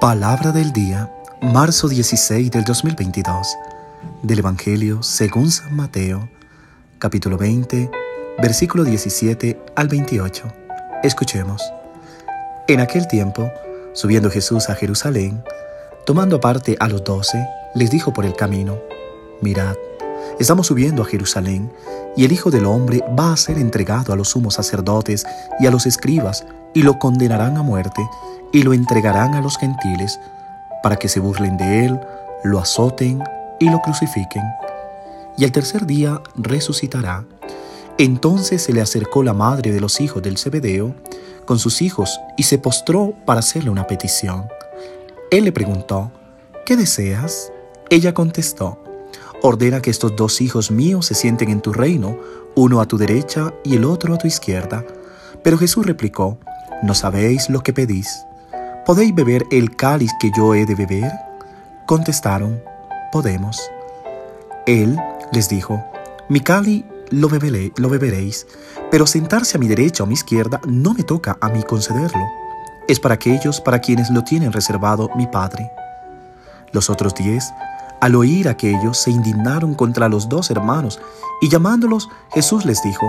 Palabra del día, marzo 16 del 2022, del Evangelio según San Mateo, capítulo 20, versículo 17 al 28. Escuchemos. En aquel tiempo, subiendo Jesús a Jerusalén, tomando aparte a los doce, les dijo por el camino, Mirad, estamos subiendo a Jerusalén, y el Hijo del Hombre va a ser entregado a los sumos sacerdotes y a los escribas, y lo condenarán a muerte, y lo entregarán a los gentiles, para que se burlen de él, lo azoten y lo crucifiquen. Y el tercer día resucitará. Entonces se le acercó la madre de los hijos del Zebedeo con sus hijos y se postró para hacerle una petición. Él le preguntó, ¿qué deseas? Ella contestó, ordena que estos dos hijos míos se sienten en tu reino, uno a tu derecha y el otro a tu izquierda. Pero Jesús replicó, ¿no sabéis lo que pedís? ¿Podéis beber el cáliz que yo he de beber? Contestaron, podemos. Él les dijo, mi cáliz lo, lo beberéis, pero sentarse a mi derecha o a mi izquierda no me toca a mí concederlo. Es para aquellos para quienes lo tienen reservado mi Padre. Los otros diez, al oír aquello, se indignaron contra los dos hermanos, y llamándolos, Jesús les dijo,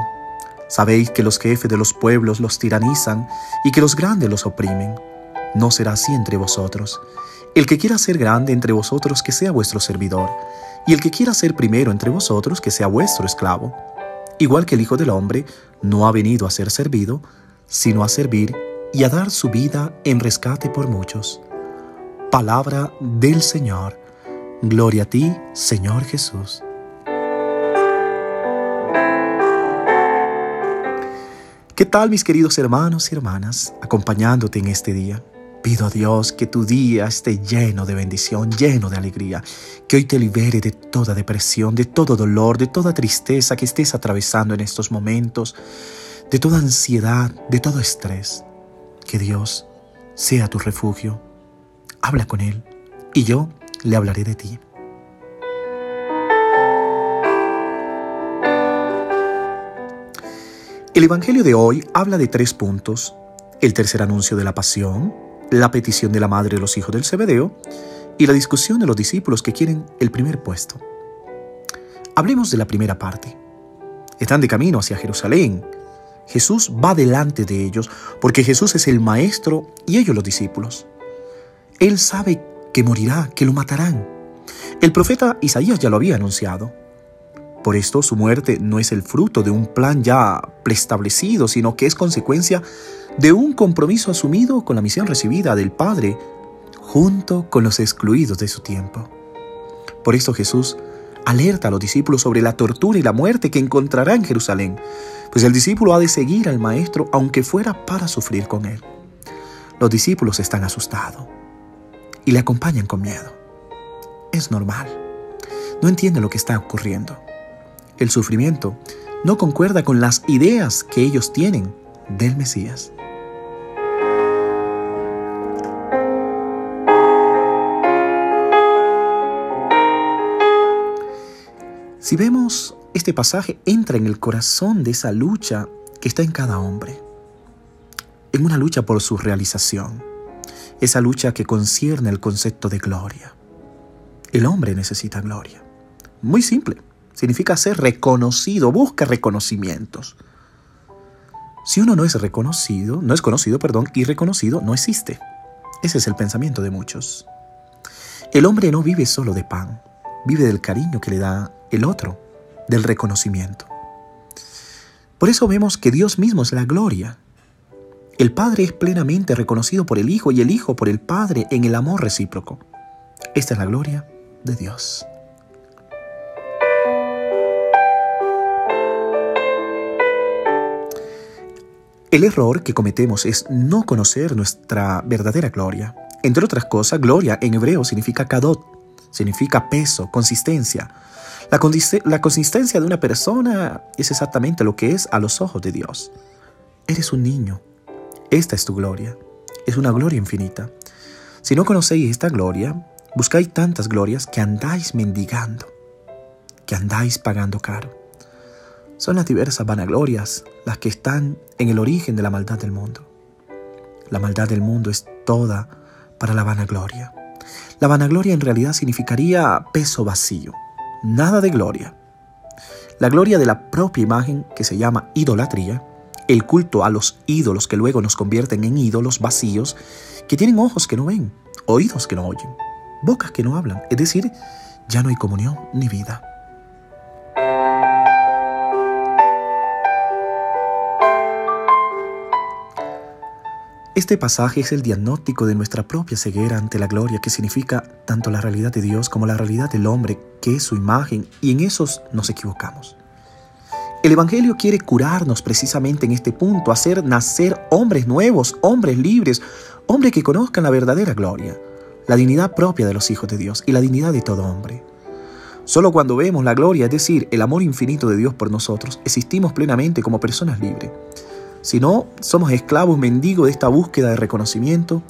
Sabéis que los jefes de los pueblos los tiranizan y que los grandes los oprimen no será así entre vosotros. El que quiera ser grande entre vosotros, que sea vuestro servidor, y el que quiera ser primero entre vosotros, que sea vuestro esclavo. Igual que el Hijo del Hombre no ha venido a ser servido, sino a servir y a dar su vida en rescate por muchos. Palabra del Señor. Gloria a ti, Señor Jesús. ¿Qué tal mis queridos hermanos y hermanas, acompañándote en este día? Pido a Dios que tu día esté lleno de bendición, lleno de alegría, que hoy te libere de toda depresión, de todo dolor, de toda tristeza que estés atravesando en estos momentos, de toda ansiedad, de todo estrés. Que Dios sea tu refugio. Habla con Él y yo le hablaré de ti. El Evangelio de hoy habla de tres puntos. El tercer anuncio de la pasión, la petición de la madre de los hijos del Zebedeo y la discusión de los discípulos que quieren el primer puesto. Hablemos de la primera parte. Están de camino hacia Jerusalén. Jesús va delante de ellos porque Jesús es el maestro y ellos los discípulos. Él sabe que morirá, que lo matarán. El profeta Isaías ya lo había anunciado. Por esto su muerte no es el fruto de un plan ya preestablecido, sino que es consecuencia de un compromiso asumido con la misión recibida del Padre junto con los excluidos de su tiempo. Por esto Jesús alerta a los discípulos sobre la tortura y la muerte que encontrará en Jerusalén, pues el discípulo ha de seguir al Maestro aunque fuera para sufrir con él. Los discípulos están asustados y le acompañan con miedo. Es normal. No entienden lo que está ocurriendo el sufrimiento no concuerda con las ideas que ellos tienen del Mesías. Si vemos este pasaje, entra en el corazón de esa lucha que está en cada hombre, en una lucha por su realización, esa lucha que concierne el concepto de gloria. El hombre necesita gloria. Muy simple. Significa ser reconocido, busca reconocimientos. Si uno no es reconocido, no es conocido, perdón, y reconocido, no existe. Ese es el pensamiento de muchos. El hombre no vive solo de pan, vive del cariño que le da el otro, del reconocimiento. Por eso vemos que Dios mismo es la gloria. El Padre es plenamente reconocido por el Hijo y el Hijo por el Padre en el amor recíproco. Esta es la gloria de Dios. El error que cometemos es no conocer nuestra verdadera gloria. Entre otras cosas, gloria en hebreo significa kadot, significa peso, consistencia. La, la, consistencia de una persona es exactamente lo que es a los ojos de Dios. Eres un niño. Esta es tu gloria. Es una gloria infinita. Si no conocéis esta gloria, buscáis tantas glorias que andáis mendigando, que andáis pagando caro. Son las diversas vanaglorias las que están en el origen de la maldad del mundo. La maldad del mundo es toda para la vanagloria. La vanagloria en realidad significaría peso vacío, nada de gloria. La gloria de la propia imagen, que se llama idolatría, el culto a los ídolos que luego nos convierten en ídolos vacíos, que tienen ojos que no ven, oídos que no oyen, bocas que no hablan, es decir, ya no hay comunión ni vida. Este pasaje es el diagnóstico de nuestra propia ceguera ante la gloria que significa tanto la realidad de Dios como la realidad del hombre, que es su imagen, y en esos nos equivocamos. El Evangelio quiere curarnos precisamente en este punto, hacer nacer hombres nuevos, hombres libres, hombres que conozcan la verdadera gloria, la dignidad propia de los hijos de Dios y la dignidad de todo hombre. Solo cuando vemos la gloria, es decir, el amor infinito de Dios por nosotros, existimos plenamente como personas libres. Si no, somos esclavos mendigos de esta búsqueda de reconocimiento,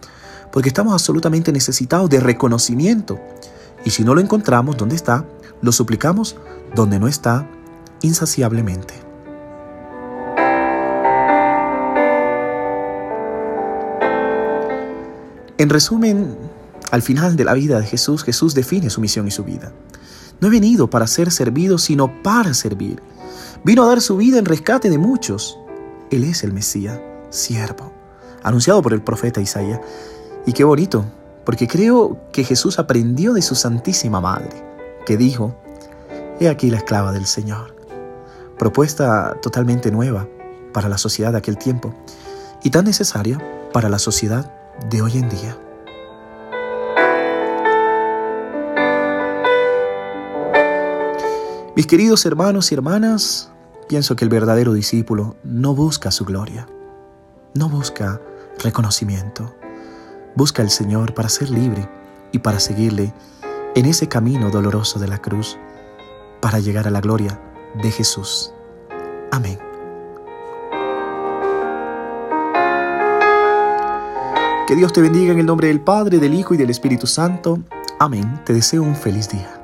porque estamos absolutamente necesitados de reconocimiento. Y si no lo encontramos donde está, lo suplicamos donde no está, insaciablemente. En resumen, al final de la vida de Jesús, Jesús define su misión y su vida. No he venido para ser servido, sino para servir. Vino a dar su vida en rescate de muchos. Él es el Mesías, siervo, anunciado por el profeta Isaías. Y qué bonito, porque creo que Jesús aprendió de su Santísima Madre, que dijo, He aquí la esclava del Señor. Propuesta totalmente nueva para la sociedad de aquel tiempo y tan necesaria para la sociedad de hoy en día. Mis queridos hermanos y hermanas, Pienso que el verdadero discípulo no busca su gloria, no busca reconocimiento, busca al Señor para ser libre y para seguirle en ese camino doloroso de la cruz, para llegar a la gloria de Jesús. Amén. Que Dios te bendiga en el nombre del Padre, del Hijo y del Espíritu Santo. Amén. Te deseo un feliz día.